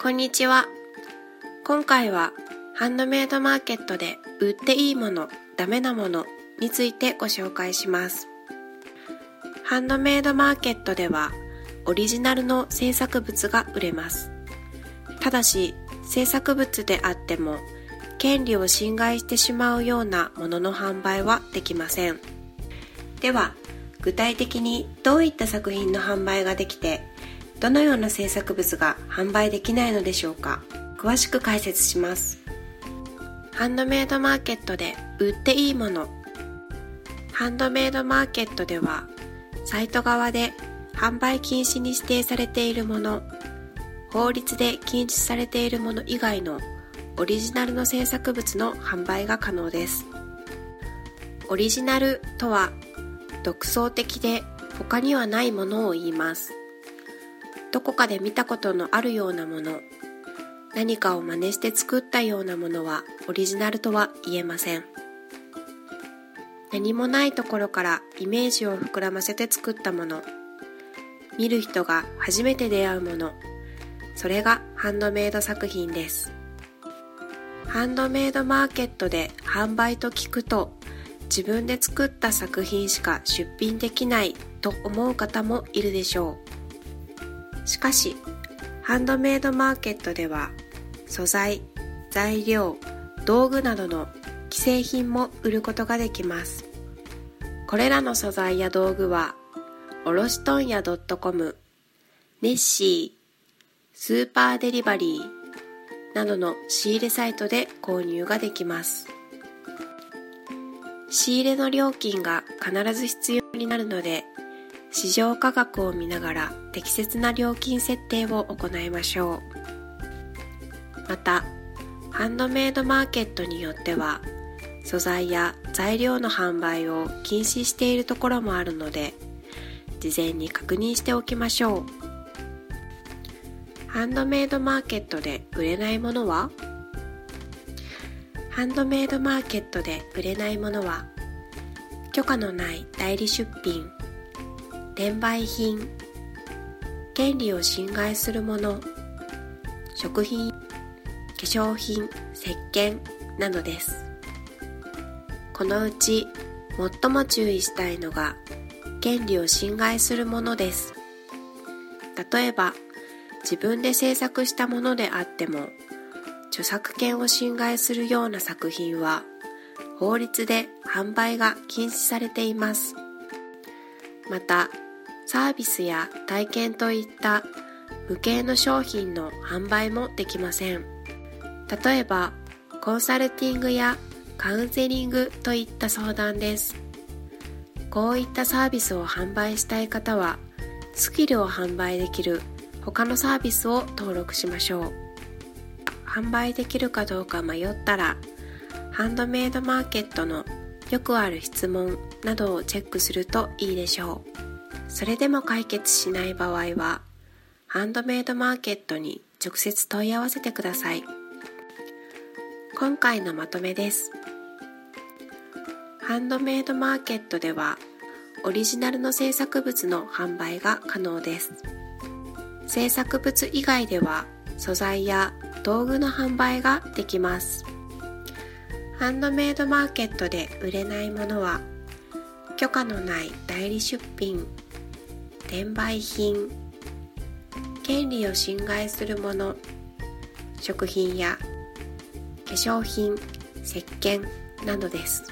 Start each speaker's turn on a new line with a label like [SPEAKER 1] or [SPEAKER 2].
[SPEAKER 1] こんにちは。今回はハンドメイドマーケットで売っていいもの、ダメなものについてご紹介します。ハンドメイドマーケットではオリジナルの制作物が売れます。ただし制作物であっても権利を侵害してしまうようなものの販売はできません。では具体的にどういった作品の販売ができてどのような制作物が販売できないのでしょうか？詳しく解説します。ハンドメイドマーケットで売っていいもの。ハンドメイドマーケットではサイト側で販売禁止に指定されているもの。法律で禁止されているもの以外のオリジナルの制作物の販売が可能です。オリジナルとは独創的で他にはないものを言います。どこかで見たことのあるようなもの何かを真似して作ったようなものはオリジナルとは言えません。何もないところからイメージを膨らませて作ったもの。見る人が初めて出会うもの。それがハンドメイド作品です。ハンドメイドマーケットで販売と聞くと自分で作った作品しか出品できないと思う方もいるでしょう。しかしハンドメイドマーケットでは素材材料道具などの既製品も売ることができます。これらの素材や道具はおろし問屋 .com ネッシースーパーデリバリーなどの仕入れサイトで購入ができます。仕入れの料金が必ず必要になるので市場価格を見ながら適切な料金設定を行いましょう。またハンドメイドマーケットによっては素材や材料の販売を禁止しているところもあるので事前に確認しておきましょう。ハンドメイドマーケットで売れないものは？ハンドメイドマーケットで売れないものは許可のない代理出品転売品権利を侵害するもの食品化粧品石鹸などです。このうち最も注意したいのが権利を侵害するものです。例えば自分で制作したものであっても著作権を侵害するような作品は法律で販売が禁止されています。またサービスや体験といった無形の商品の販売もできません。例えばコンサルティングやカウンセリングといった相談です。こういったサービスを販売したい方はスキルを販売できる他のサービスを登録しましょう。販売できるかどうか迷ったらハンドメイドマーケットのよくある質問などをチェックするといいでしょう。それでも解決しない場合はハンドメイドマーケットに直接問い合わせてください。今回のまとめです。ハンドメイドマーケットではオリジナルの制作物の販売が可能です。制作物以外では素材や道具の販売ができます。ハンドメイドマーケットで売れないものは許可のない代理出品転売品。権利を侵害するもの。食品や化粧品石鹸などです。